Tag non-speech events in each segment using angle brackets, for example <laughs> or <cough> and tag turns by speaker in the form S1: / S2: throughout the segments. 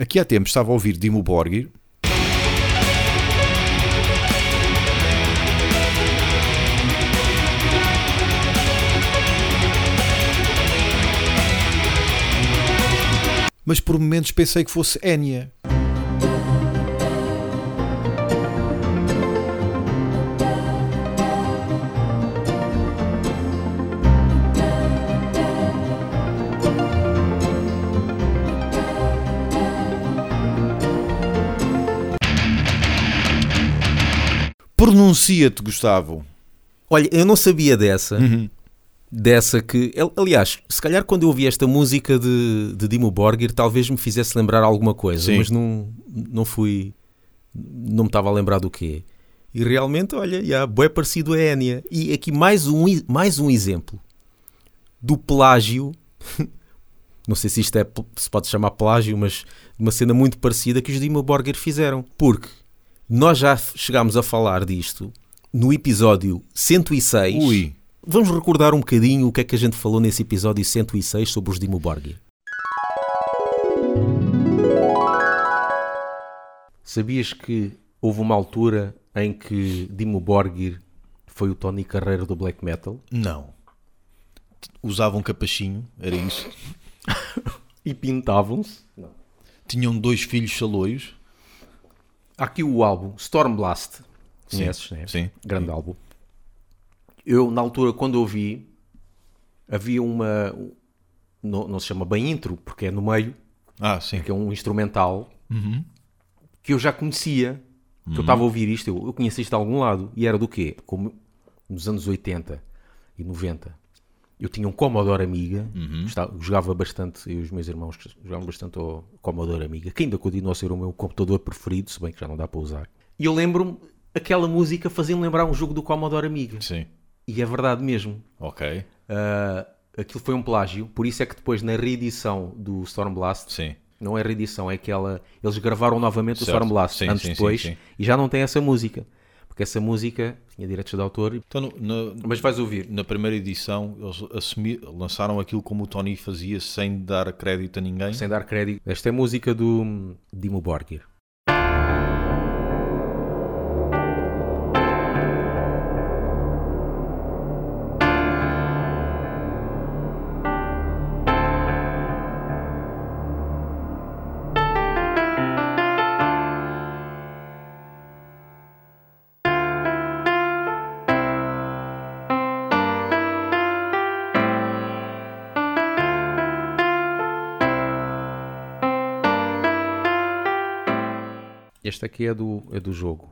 S1: Aqui há tempos estava a ouvir Dimo Borgir. Mas por momentos pensei que fosse Enya. Pronuncia-te, Gustavo.
S2: Olha, eu não sabia dessa.
S1: Uhum.
S2: Dessa que, al- aliás, se calhar quando eu ouvi esta música de, de Dimo Borgir, talvez me fizesse lembrar alguma coisa,
S1: Sim.
S2: mas não, não fui, não me estava a lembrar do quê. E realmente, olha, já, bem parecido a Enya. E aqui mais um, mais um exemplo do plágio, <laughs> não sei se isto é, se pode chamar plágio, mas de uma cena muito parecida que os Dimo Borgir fizeram. Porque nós já chegámos a falar disto no episódio 106.
S1: Ui.
S2: Vamos recordar um bocadinho o que é que a gente falou nesse episódio 106 sobre os Dimo Borgir. Sabias que houve uma altura em que Dimo Borgir foi o Tony Carreiro do black metal?
S1: Não. Usavam um capachinho, era isso. <laughs>
S2: E pintavam-se?
S1: Tinham dois filhos saloios.
S2: Há aqui o álbum Stormblast. Conheces, né?
S1: Sim.
S2: Grande álbum. Eu, na altura, quando ouvi, havia uma... Não, não se chama bem intro, porque é no meio,
S1: Ah, sim.
S2: que é um instrumental que eu já conhecia. Que eu estava a ouvir isto, eu, eu conhecia isto de algum lado. E era do quê? Como nos anos 80 e 90, eu tinha um Commodore Amiga, estava- jogava bastante, eu e os meus irmãos jogavam bastante ao Commodore Amiga, que ainda continua a ser o meu computador preferido, se bem que já não dá para usar. E eu lembro-me, aquela música fazia-me lembrar um jogo do Commodore Amiga.
S1: Sim.
S2: E é verdade mesmo.
S1: Ok.
S2: Ah, aquilo foi um plágio, por isso é que depois na reedição do Stormblast
S1: Sim.
S2: não é reedição, é aquela. Eles gravaram novamente o
S1: Certo.
S2: Stormblast
S1: Sim,
S2: anos
S1: sim,
S2: depois e já não tem essa música. Porque essa música tinha direitos de autor.
S1: Então, no- na,
S2: Mas vais ouvir.
S1: na primeira edição, eles assumi- lançaram aquilo como o Tony fazia, sem dar crédito a ninguém.
S2: Sem dar crédito. Esta é música do hum, Dimo Borgir. Este aqui é do, é do jogo.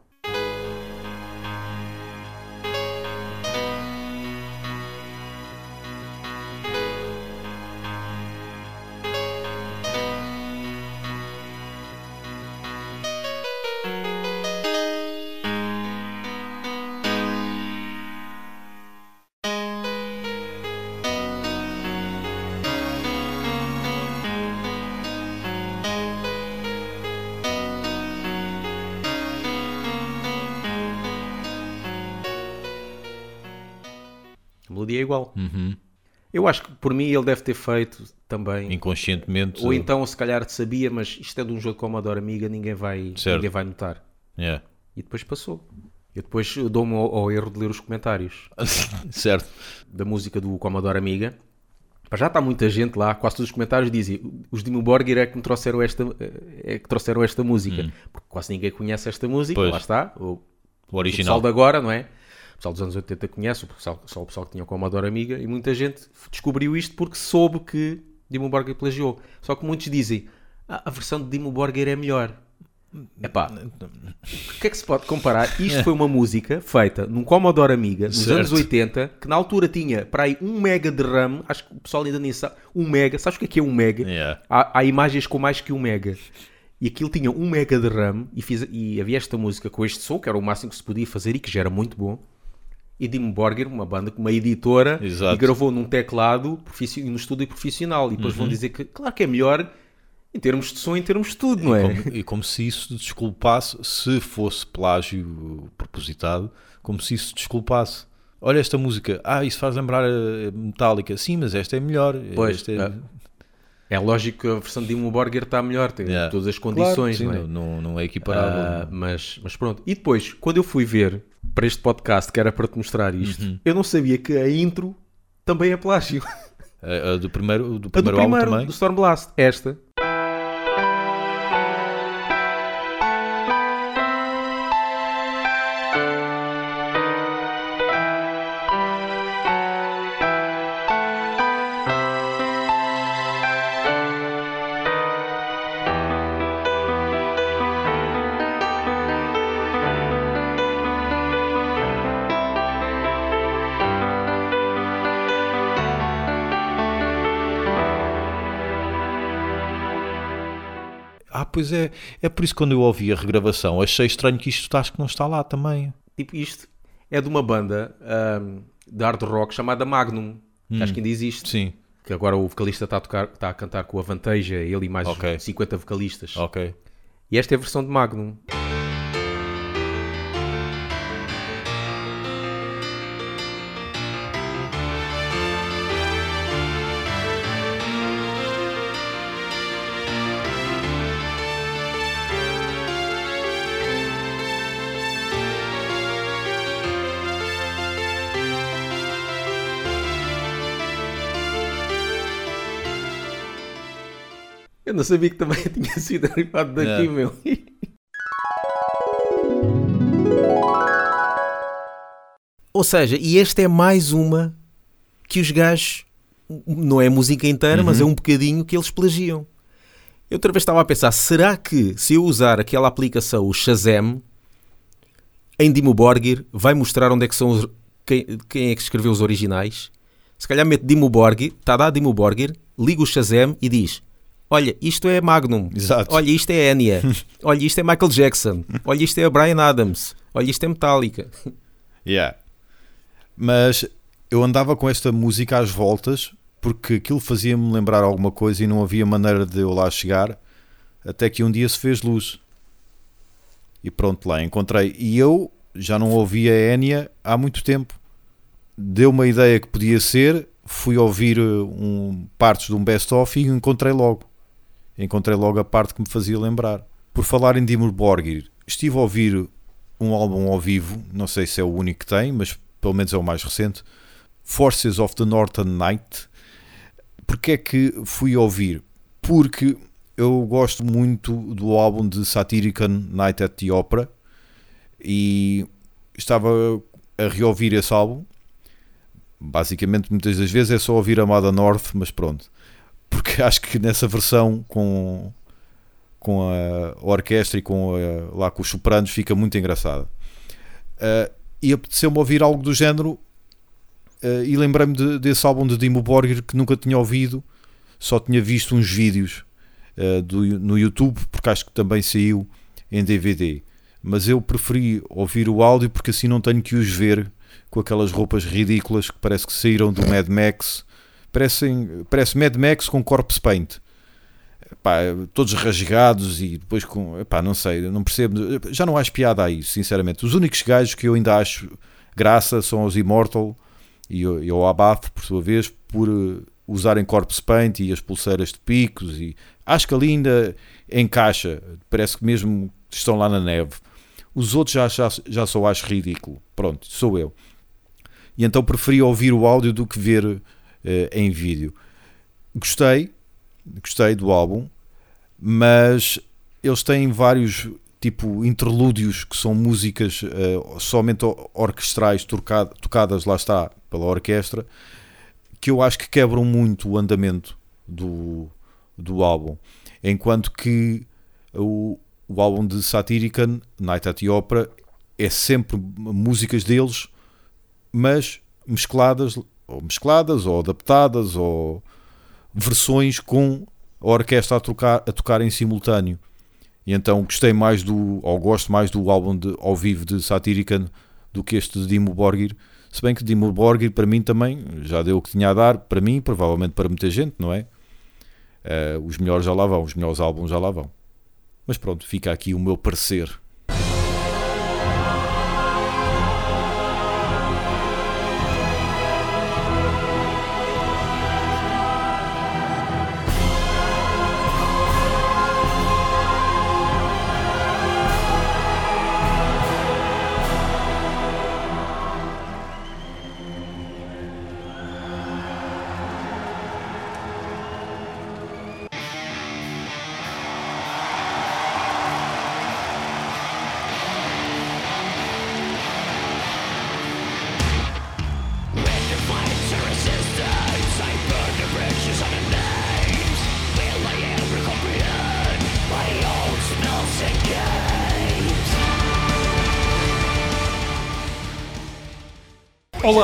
S2: Melodia é igual.
S1: Uhum.
S2: Eu acho que por mim ele deve ter feito também.
S1: Inconscientemente.
S2: Ou então se calhar sabia, mas isto é de um jogo Commodore Amiga, ninguém vai,
S1: Certo.
S2: ninguém vai notar.
S1: Yeah.
S2: E depois passou. Eu depois dou-me ao, ao erro de ler os comentários <laughs>
S1: certo.
S2: da música do Commodore Amiga. Já está muita gente lá, quase todos os comentários dizem os Dimo Borgir é que me trouxeram esta, é que trouxeram esta música. Porque quase ninguém conhece esta música,
S1: Hum. Pois.
S2: lá está. O,
S1: O
S2: o pessoal
S1: original.
S2: de agora, não é? O pessoal dos anos 80 conhece, o pessoal, só o pessoal que tinha o Commodore Amiga, e muita gente descobriu isto porque soube que Dimo Borgir plagiou. Só que muitos dizem, "Ah, a versão de Dimo Borgir é melhor. Epá, o que é que se pode comparar? Isto foi uma música feita num Commodore Amiga nos
S1: Certo.
S2: anos 80, que na altura tinha para aí 1 mega de RAM, acho que o pessoal ainda nem sabe, 1 mega, sabes o que é que é 1 mega?
S1: Yeah.
S2: Há, há imagens com mais que 1 mega. E aquilo tinha 1 mega de RAM e, fiz, e havia esta música com este som, que era o máximo que se podia fazer e que já era muito bom. E Dim Borgir, uma banda, uma editora,
S1: Exato.
S2: e gravou num teclado no estúdio profissional. E depois
S1: Uhum.
S2: vão dizer que, claro que é melhor em termos de som, em termos de tudo, não é?
S1: Como- e como se isso desculpasse, se fosse plágio propositado, como se isso desculpasse. Olha esta música, ah, isso faz lembrar a Metallica. Sim, mas esta é melhor.
S2: Pois,
S1: Esta é-
S2: ah. É lógico que a versão de Dimmu Borgir está melhor, tem
S1: Yeah.
S2: todas as
S1: Claro,
S2: condições,
S1: sim,
S2: não é?
S1: não, não, é equiparável.
S2: Ah, mas, mas pronto. E depois, quando eu fui ver para este podcast, que era para te mostrar isto,
S1: Uhum.
S2: eu não sabia que a intro também é plágio.
S1: A, a do primeiro, do
S2: A do
S1: primeiro álbum
S2: primeiro,
S1: também.
S2: do Stormblast. Esta.
S1: Pois é. É por isso que quando eu ouvi a regravação achei estranho que isto acho que não está lá também.
S2: Tipo, isto é de uma banda ahm, de hard rock chamada Magnum. que Acho que ainda existe.
S1: Sim.
S2: Que agora o vocalista está a, tocar, está a cantar com a Vanteja, ele e mais
S1: Ok.
S2: 50 vocalistas.
S1: Ok.
S2: E esta é a versão de Magnum. Eu não sabia que também <laughs> tinha sido derivado daqui,
S1: Yeah.
S2: meu. Ou seja, e esta é mais uma que os gajos, não é a música inteira, mas é um bocadinho que eles plagiam. Eu outra vez estava a pensar, será que se eu usar aquela aplicação, o Shazam, em Dimo Borgir, vai mostrar onde é que são os, quem, quem é que escreveu os originais? Se calhar mete Dimo Borgir, está a dar Dimo Borgir, liga o Shazam e diz: Olha, isto é Magnum.
S1: Exato.
S2: Olha, isto é Enya. <laughs> Olha, isto é Michael Jackson. Olha, isto é Brian Adams. Olha, isto é Metallica.
S1: Yeah. Mas eu andava com esta música às voltas porque aquilo fazia-me lembrar alguma coisa e não havia maneira de eu lá chegar até que um dia se fez luz. E pronto, lá encontrei. E eu já não ouvia a Enya há muito tempo. Deu uma ideia que podia ser, fui ouvir uh, um, partes de um best-of e encontrei logo. Encontrei logo a parte que me fazia lembrar. Por falar em Dimur Borgir, estive a ouvir um álbum ao vivo, não sei se é o único que tem, mas pelo menos é o mais recente, Forces of the Northern Night. Porque é que fui ouvir? Porque eu gosto muito do álbum de Satirican Night at the Opera e estava a reouvir esse álbum. Basicamente, muitas das vezes é só ouvir Amada North, mas pronto. Porque acho que nessa versão com, com a orquestra e com a- lá com os sopranos fica muito engraçada. Uh, e apeteceu-me ouvir algo do género uh, e lembrei-me de- desse álbum de Dimmu Borgir que nunca tinha ouvido, só tinha visto uns vídeos uh, do, no YouTube, porque acho que também saiu em DVD. Mas eu preferi ouvir o áudio porque assim não tenho que os ver com aquelas roupas ridículas que parece que saíram do Mad Max. Parecem, parece Mad Max com corpse paint. Pá, todos rasgados e depois com. Pá, não sei, não percebo. Já não acho piada a isso, sinceramente. Os únicos gajos que eu ainda acho graça são os Immortal e, o- Abath, por sua vez, por eh, usarem corpse paint e as pulseiras de picos. e Acho que ali ainda encaixa. Parece que mesmo estão lá na neve. Os outros já, já, já só acho ridículo. Pronto, sou eu. E então preferi ouvir o áudio do que ver em vídeo. Gostei, gostei do álbum, mas eles têm vários tipo interlúdios que são músicas eh, somente orquestrais tocado- tocadas, lá está, pela orquestra, que eu acho que quebram muito o andamento do, do álbum. Enquanto que o, o álbum de Satirican, Night at the Opera, é sempre músicas deles, mas mescladas, ou mescladas, ou adaptadas, ou versões com a orquestra a tocar, a tocar em simultâneo. E então gostei mais do, ou gosto mais do álbum de, ao vivo de Satirican do que este de Dimmu Borgir. Se bem que Dimmu Borgir para mim também já deu o que tinha a dar, para mim, provavelmente para muita gente, não é? Eh, os melhores já lá vão, os melhores álbuns já lá vão. Mas pronto, fica aqui o meu parecer.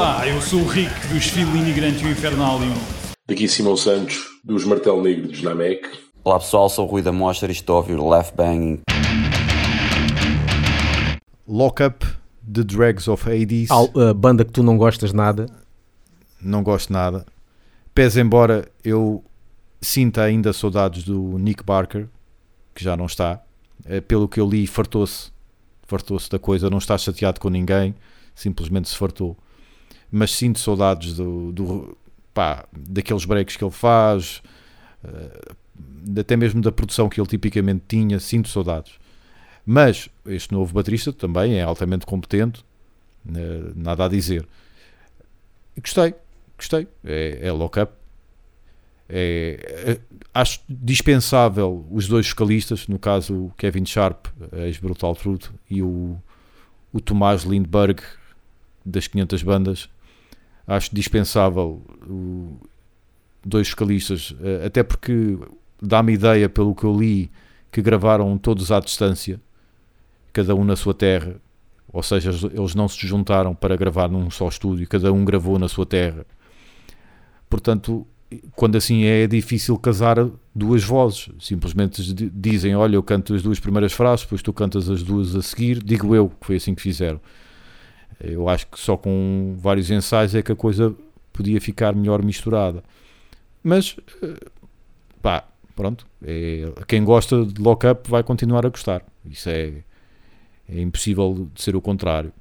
S3: Olá, eu sou o Rick dos Filho Imigrante e o Infernalium.
S4: Daqui Simão Santos, dos Martel Negro dos Namek.
S5: Olá pessoal, sou o Rui da Mostra e estou a ouvir o Left Banging.
S1: Lock Up, The Drags of Hades.
S2: Al- a banda que tu não gostas nada.
S1: Não gosto nada. Pese embora eu sinta ainda saudades do Nick Barker, que já não está. Eh, Pelo que eu li, fartou-se. Fartou-se da coisa, não está chateado com ninguém, simplesmente se fartou. Mas sinto saudades do, do pá, daqueles breaks que ele faz, eh, até mesmo da produção que ele tipicamente tinha, sinto saudades. Mas este novo baterista também é altamente competente, eh, nada a dizer. Gostei, gostei. É, é lock-up. É, é- acho dispensável os dois vocalistas, no caso o Kevin Sharp, ex-Brutal Truth, e o, o Tomás Lindbergh, das 500 bandas. Acho dispensável dois vocalistas, eh, até porque dá-me ideia, pelo que eu li, que gravaram todos à distância, cada um na sua terra. Ou seja, eles não se juntaram para gravar num só estúdio, cada um gravou na sua terra. Portanto, quando assim é, é difícil casar duas vozes. Simplesmente di- dizem: Olha, eu canto as duas primeiras frases, depois tu cantas as duas a seguir. Digo eu que foi assim que fizeram. Eu acho que só com vários ensaios é que a coisa podia ficar melhor misturada. Mas, eh, pá, pronto. É, quem gosta de lock up vai continuar a gostar. Isso é, é impossível de ser o contrário.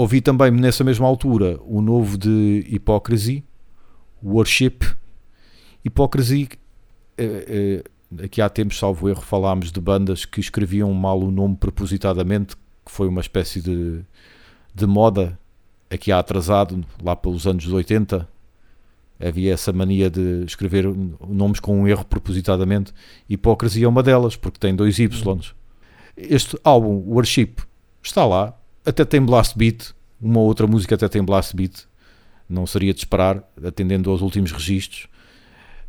S1: Ouvi também nessa mesma altura o novo de Hypocrisy, Worship. Hypocrisy, eh, eh, aqui há tempos, salvo erro, falámos de bandas que escreviam mal o nome propositadamente, que foi uma espécie de, de moda aqui há atrasado, lá pelos anos 80. Havia essa mania de escrever nomes com um erro propositadamente. Hypocrisy é uma delas, porque tem dois Ys. Este álbum, Worship, está lá, até tem blast beat, uma outra música até tem blast beat, não seria de esperar, atendendo aos últimos registros,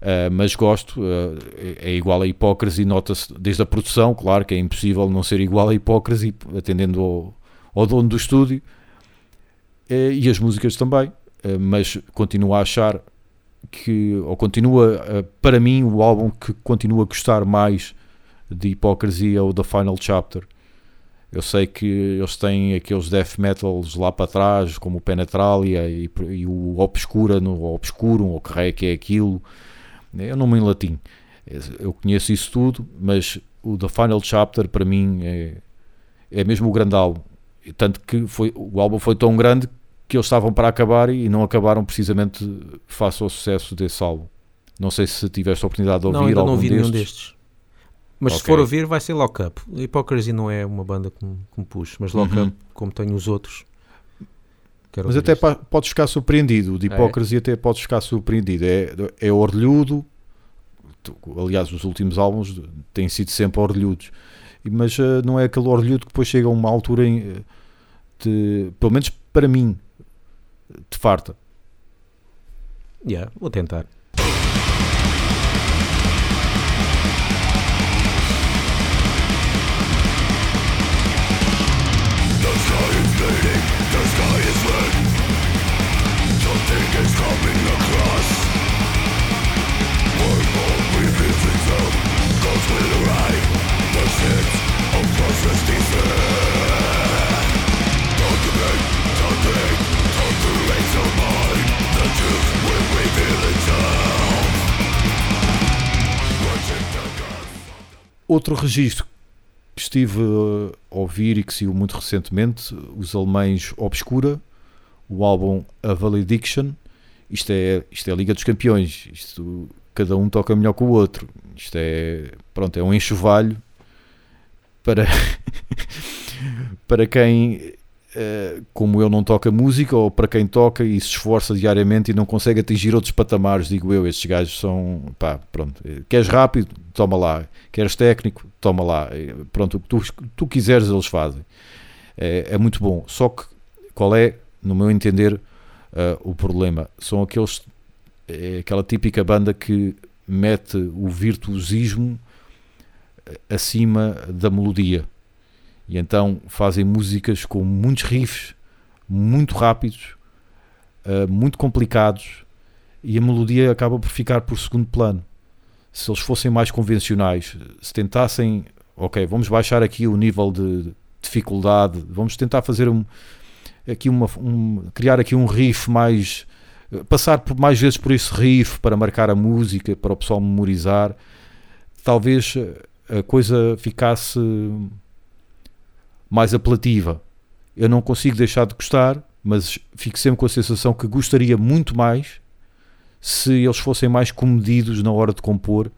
S1: Uh, mas gosto, uh, é igual a Hipócrise, nota-se desde a produção, claro que é impossível não ser igual a Hipócrise, atendendo ao, ao dono do estúdio, uh, e as músicas também, mas continuo a achar que, ou continua, para mim, o álbum que continua a gostar mais de Hipócrise é o The Final Chapter. Eu sei que eles têm aqueles death metals lá para trás, como o Penetralia e, e o Obscura, no Obscurum, ou que é que é aquilo. Eu não me em latim. Eu conheço isso tudo, mas o The Final Chapter para mim é, é mesmo o grande álbum. Tanto que foi, o álbum foi tão grande que eles estavam para acabar e não acabaram precisamente face ao sucesso desse álbum. Não sei se tiveste a oportunidade de ouvir
S2: não,
S1: algum
S2: não ouvi
S1: destes.
S2: nenhum destes. Mas se
S1: Ok.
S2: for ouvir, vai ser Lock Up. Hypocrisy não é uma banda que me, que me puxe, mas Lock
S1: Uhum.
S2: Up, como tenho os outros, quero
S1: Mas até
S2: isto.
S1: pa- podes ficar surpreendido. De
S2: É?
S1: hipócrisia até podes ficar surpreendido. É, é orlhudo. Aliás, os últimos álbuns têm sido sempre orlhudos. Mas eh, não é aquele orlhudo que depois chega a uma altura em, eh, de, pelo menos para mim, te farta.
S2: Yeah, vou tentar.
S1: Outro registro que estive a ouvir e que saiu muito recentemente, os alemães Obscura, o álbum A Valediction. Isto é, isto é a Liga dos Campeões. Isto, cada um toca melhor que o outro. Isto é, pronto, é um enxovalho para, <laughs> para quem, como eu, não toca música, ou para quem toca e se esforça diariamente e não consegue atingir outros patamares, digo eu, estes gajos são, pá, pronto, queres rápido, toma lá, queres técnico, toma lá, pronto, o que tu, tu quiseres eles fazem. É, é muito bom, só que qual é, no meu entender, uh, o problema? São aqueles, é aquela típica banda que mete o virtuosismo acima da melodia. E então fazem músicas com muitos riffs, muito rápidos, uh, muito complicados, e a melodia acaba por ficar por segundo plano. Se eles fossem mais convencionais, se tentassem, ok, vamos baixar aqui o nível de dificuldade, vamos tentar fazer um, aqui uma, um, criar aqui um riff mais, passar por mais vezes por esse riff para marcar a música, para o pessoal memorizar, talvez a coisa ficasse mais apelativa. Eu não consigo deixar de gostar, mas fico sempre com a sensação que gostaria muito mais se eles fossem mais comedidos na hora de compor.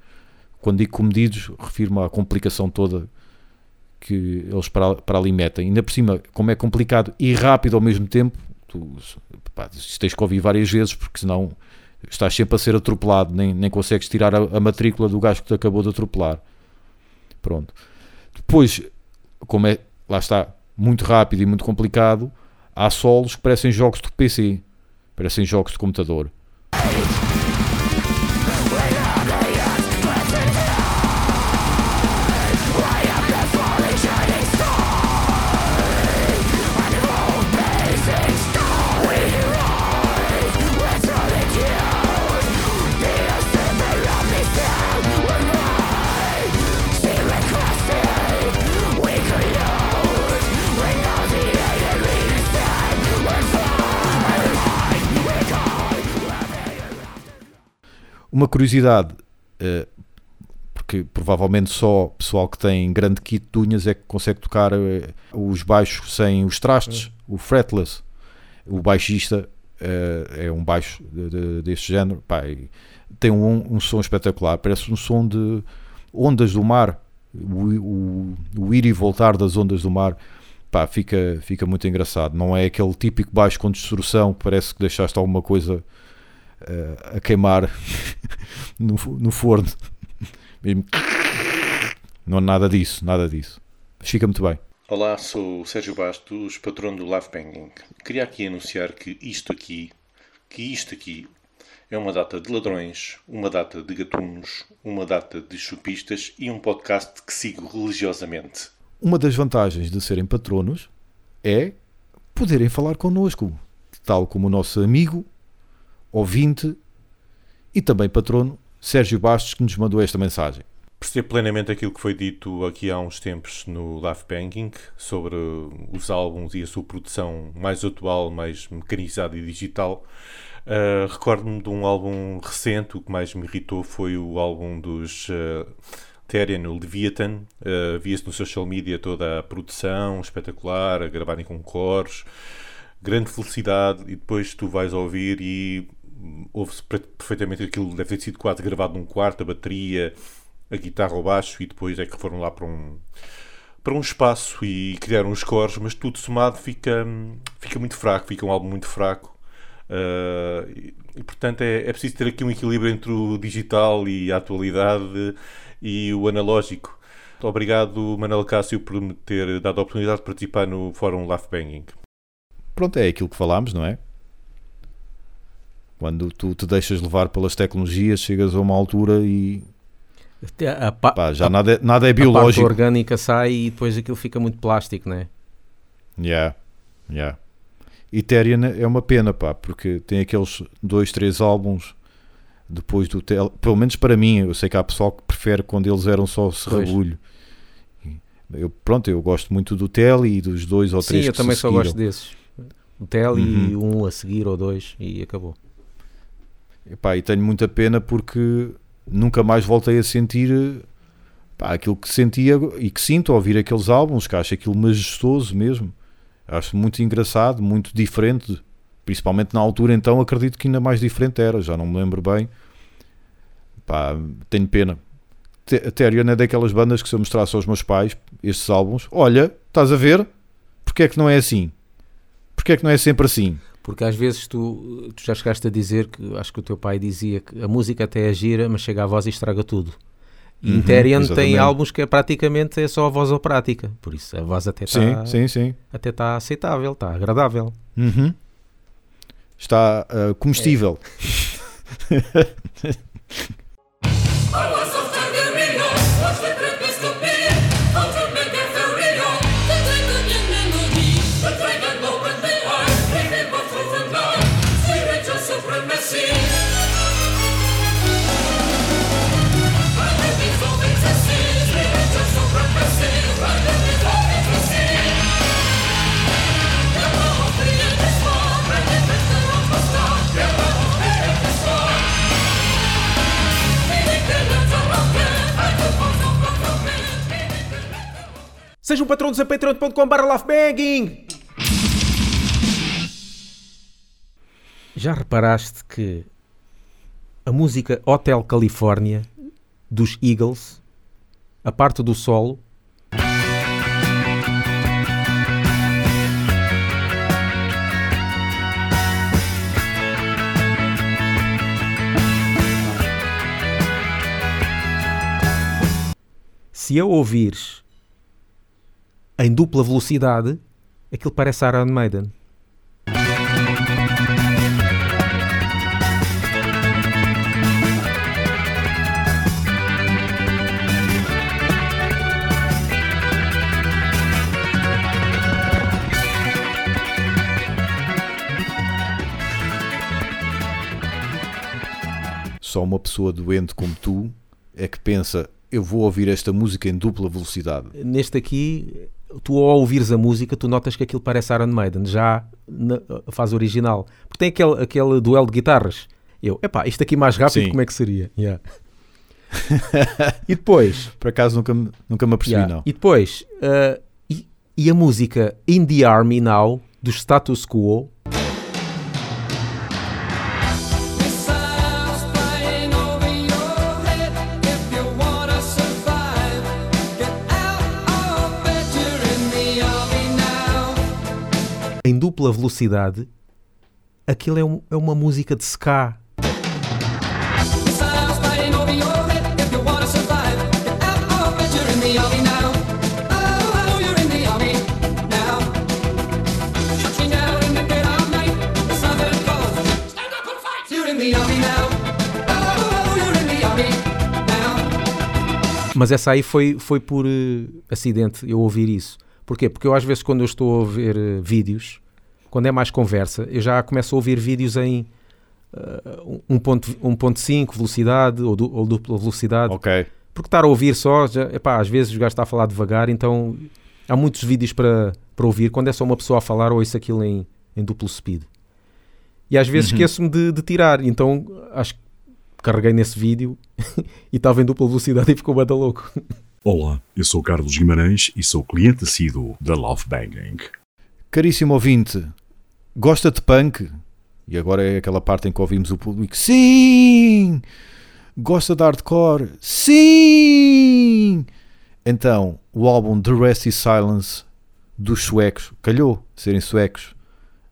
S1: Quando digo comedidos, refiro-me à complicação toda que eles para, para ali metem. Ainda por cima, como é complicado e rápido ao mesmo tempo, tu pá, tens que ouvir várias vezes, porque senão estás sempre a ser atropelado, nem, nem consegues tirar a, a matrícula do gajo que te acabou de atropelar. Pronto. Depois, como é, lá está, muito rápido e muito complicado, há solos que parecem jogos de PC, parecem jogos de computador. Uma curiosidade, uh, porque provavelmente só pessoal que tem grande kit de unhas é que consegue tocar uh, os baixos sem os trastes, o fretless. O baixista uh, é um baixo de, de, deste género, pá, tem um, um, som espetacular, parece um som de ondas do mar, o, o, o ir e voltar das ondas do mar. Pá, fica, fica muito engraçado. Não é aquele típico baixo com destrução que parece que deixaste alguma coisa uh, a queimar <laughs> no, no forno. Mesmo. Não há nada disso, nada disso. Fica muito bem.
S6: Olá, sou o Sérgio Bastos, patrono do Live Banging. Queria aqui anunciar que isto aqui, que isto aqui é uma data de ladrões, uma data de gatunos, uma data de chupistas e um podcast que sigo religiosamente.
S1: Uma das vantagens de serem patronos é poderem falar connosco, tal como o nosso amigo ouvinte e também patrono Sérgio Bastos, que nos mandou esta mensagem.
S6: Percebo plenamente aquilo que foi dito aqui há uns tempos no Live Banking sobre os álbuns e a sua produção mais atual, mais mecanizada e digital. Uh, Recordo-me de um álbum recente, o que mais me irritou foi o álbum dos uh, Therian, o Leviathan. Uh, Via-se no social media toda a produção espetacular, a gravarem com cores, grande felicidade, e depois tu vais ouvir e ouve-se perfeitamente aquilo deve ter sido quase gravado num quarto, a bateria, a guitarra, o baixo, e depois é que foram lá para um para um espaço e criaram os cores, mas tudo somado fica, fica muito fraco, fica um álbum muito fraco. Uh, e, e, portanto é, é preciso ter aqui um equilíbrio entre o digital e a atualidade e o analógico. Obrigado, Manuel Cássio, por me ter dado a oportunidade de participar no Fórum Laugh Banging.
S1: Pronto, é aquilo que falámos, não é? Quando tu te deixas levar pelas tecnologias, chegas a uma altura e
S2: a, pá,
S1: já a, nada, é, nada é biológico. A
S2: parte orgânica sai e depois aquilo fica muito plástico, não é?
S1: Yeah, yeah. Ethereum é uma pena, pá, porque tem aqueles dois, três álbuns depois do Tel. Pelo menos para mim, eu sei que há pessoal que prefere quando eles eram só serrabulho. Eu, pronto, eu gosto muito do Tel e dos dois ou três
S2: Sim, eu também só gosto desses. O Tel uhum. e um a seguir ou dois e acabou.
S1: Epá, e tenho muita pena porque nunca mais voltei a sentir pá, aquilo que sentia e que sinto ao ouvir aqueles álbuns, que acho aquilo majestoso mesmo. Acho muito engraçado, muito diferente, principalmente na altura, então acredito que ainda mais diferente era, já não me lembro bem. Pá, tenho pena. Te- A Therion é daquelas bandas que se eu mostrasse aos meus pais estes álbuns, olha, estás a ver? Porque é que não é assim? Porque é que não é sempre assim?
S2: Porque às vezes tu, tu já chegaste a dizer que acho que o teu pai dizia que a música até é gira, mas chega à voz e estraga tudo. E
S1: Uhum,
S2: tem álbuns que é praticamente é só a voz operática. Por isso a voz até
S1: Sim,
S2: está
S1: sim, sim.
S2: até tá aceitável, está agradável.
S1: Uhum. Está ah, comestível. <laughs>
S2: Sejam patronos a patreon.com.br laughbanging! Já reparaste que a música Hotel California dos Eagles, a parte do solo, se a ouvires em dupla velocidade, aquilo parece Iron Maiden.
S1: Só uma pessoa doente como tu é que pensa, eu vou ouvir esta música em dupla velocidade.
S2: Neste aqui, tu ao ouvires a música, tu notas que aquilo parece Iron Maiden, já na fase original. Porque tem aquele, aquele duelo de guitarras. Eu, epá, isto aqui mais rápido,
S1: Sim.
S2: como é que seria? Yeah. <laughs> e depois,
S1: Por acaso nunca, me- nunca me apercebi,
S2: Yeah.
S1: não.
S2: E depois, uh, e, e a música In the Army Now, do Status Quo, dupla velocidade, aquilo é, um- é uma música de ska. Mas essa aí foi, foi por eh, acidente eu ouvir isso. Porquê? Porque eu às vezes quando eu estou a ver eh, vídeos, quando é mais conversa, eu já começo a ouvir vídeos em eh, 1.5 1.5 velocidade ou, du- ou dupla velocidade.
S1: Ok.
S2: Porque estar a ouvir só, já, epá, às vezes o gajo está a falar devagar, então há muitos vídeos para, para ouvir. Quando é só uma pessoa a falar, ouço aquilo em, em duplo speed. E às vezes esqueço-me de, de tirar, então acho que carreguei nesse vídeo <laughs> e estava em dupla velocidade e ficou bada louco.
S7: Olá, eu sou Carlos Guimarães e sou cliente assíduo da Love Banging.
S1: Caríssimo ouvinte, gosta de punk? E agora é aquela parte em que ouvimos o público. Sim! Gosta de hardcore? Sim! Então, o álbum The Rest is Silence dos suecos, calhou serem suecos,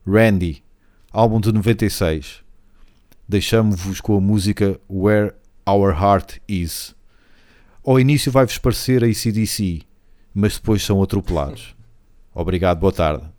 S1: Randy, álbum de 96. Deixamo-vos com a música Where Our Heart Is. Ao início vai-vos parecer a ACDC, mas depois são atropelados. Obrigado, boa tarde.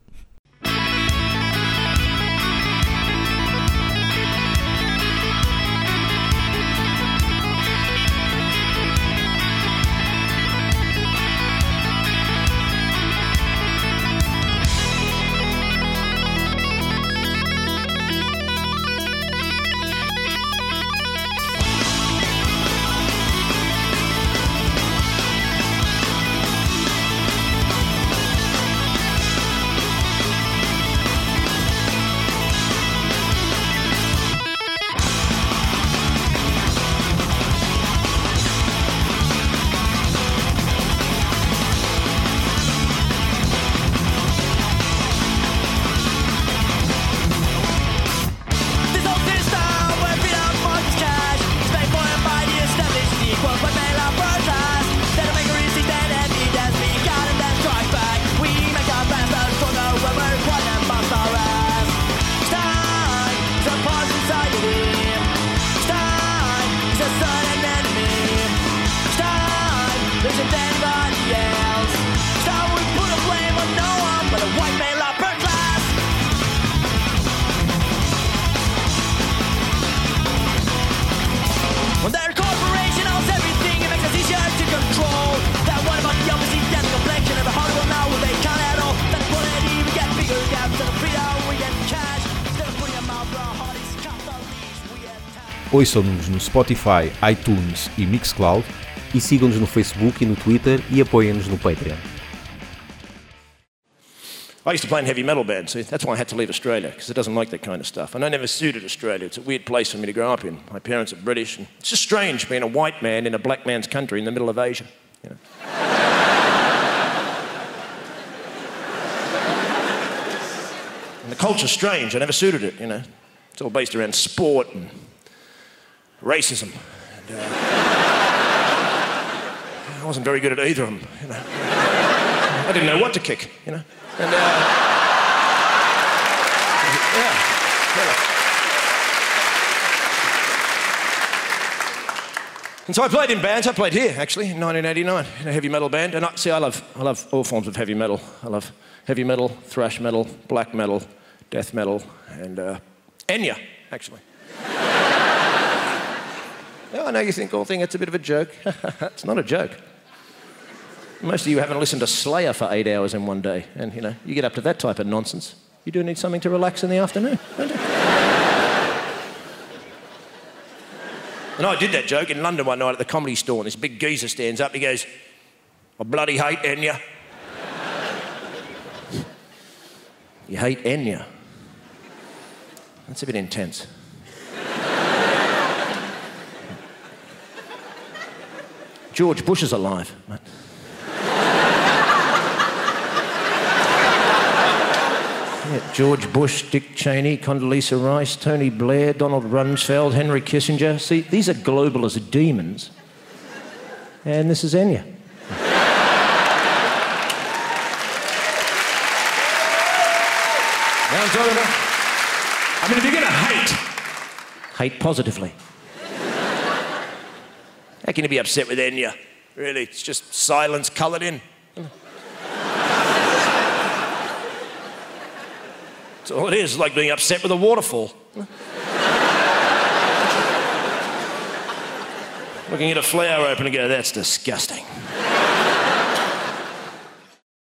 S1: Ouçam-nos no Spotify, iTunes e Mixcloud.
S2: E sigam-nos no Facebook e no Twitter e apoiem-nos no Patreon.
S8: I used to play in heavy metal bands. See, that's why I had to leave Australia, because it doesn't like that kind of stuff. And I never suited Australia. It's a weird place for me to grow up in. My parents are British, and it's just strange being a white man in a black man's country in the middle of Asia. You know? <laughs> and the culture's strange. I never suited it, you know. It's all based around sport and racism. And, uh, <laughs> I wasn't very good at either of them, you know. I didn't know what to kick, you know. And, uh, yeah. And so I played in bands. I played here actually in 1989 in a heavy metal band. And I, see, I love, I love all forms of heavy metal. I love heavy metal, thrash metal, black metal, death metal, and uh, Enya actually. Yeah, I know you think all thing it's a bit of a joke. <laughs> it's not a joke. Most of you haven't listened to Slayer for eight hours in one day, and you know you get up to that type of nonsense. You do need something to relax in the afternoon, don't you? and I did that joke in London one night at the comedy store, and this big geezer stands up. He goes, "I bloody hate Enya." <laughs> you hate Enya? That's a bit intense. George Bush is alive. Yeah, George Bush, Dick Cheney, Condoleezza Rice, Tony Blair, Donald Rumsfeld, Henry Kissinger. See, these are globalist demons. And this is Enya. I'm talking about. I mean, if you're going to hate, hate positively. Can be upset with Enya? Really, it's just silence coloured in. That's all it is. Like being upset with a waterfall. Looking at a flower open and go, that's disgusting.